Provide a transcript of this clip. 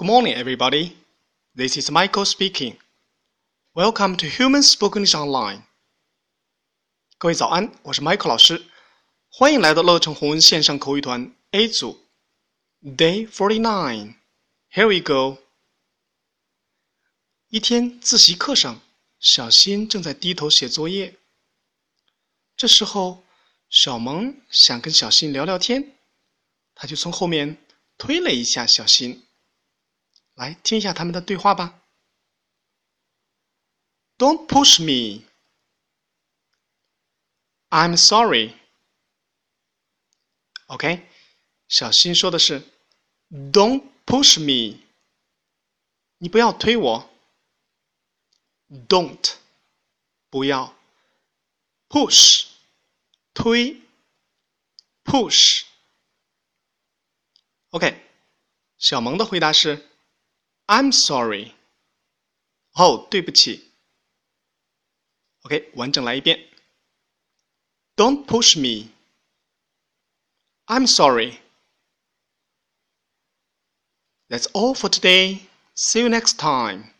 Good morning, everybody. This is Michael speaking. Welcome to Human Spoken English Online. 各位早安，我是 Michael 老师，欢迎来到乐成红文线上口语团 A 组 Day Forty Nine. Here we go. 一天自习课上，小新正在低头写作业。这时候，小萌想跟小新聊聊天，他就从后面推了一下小新。来听一下他们的对话吧。Don't push me. I'm sorry. OK，小新说的是 "Don't push me." 你不要推我。Don't 不要 push 推 push。OK，小萌的回答是 "I'm sorry." 哦，对不起。OK，完整来一遍。Don't push me. I'm sorry. That's all for today. See you next time.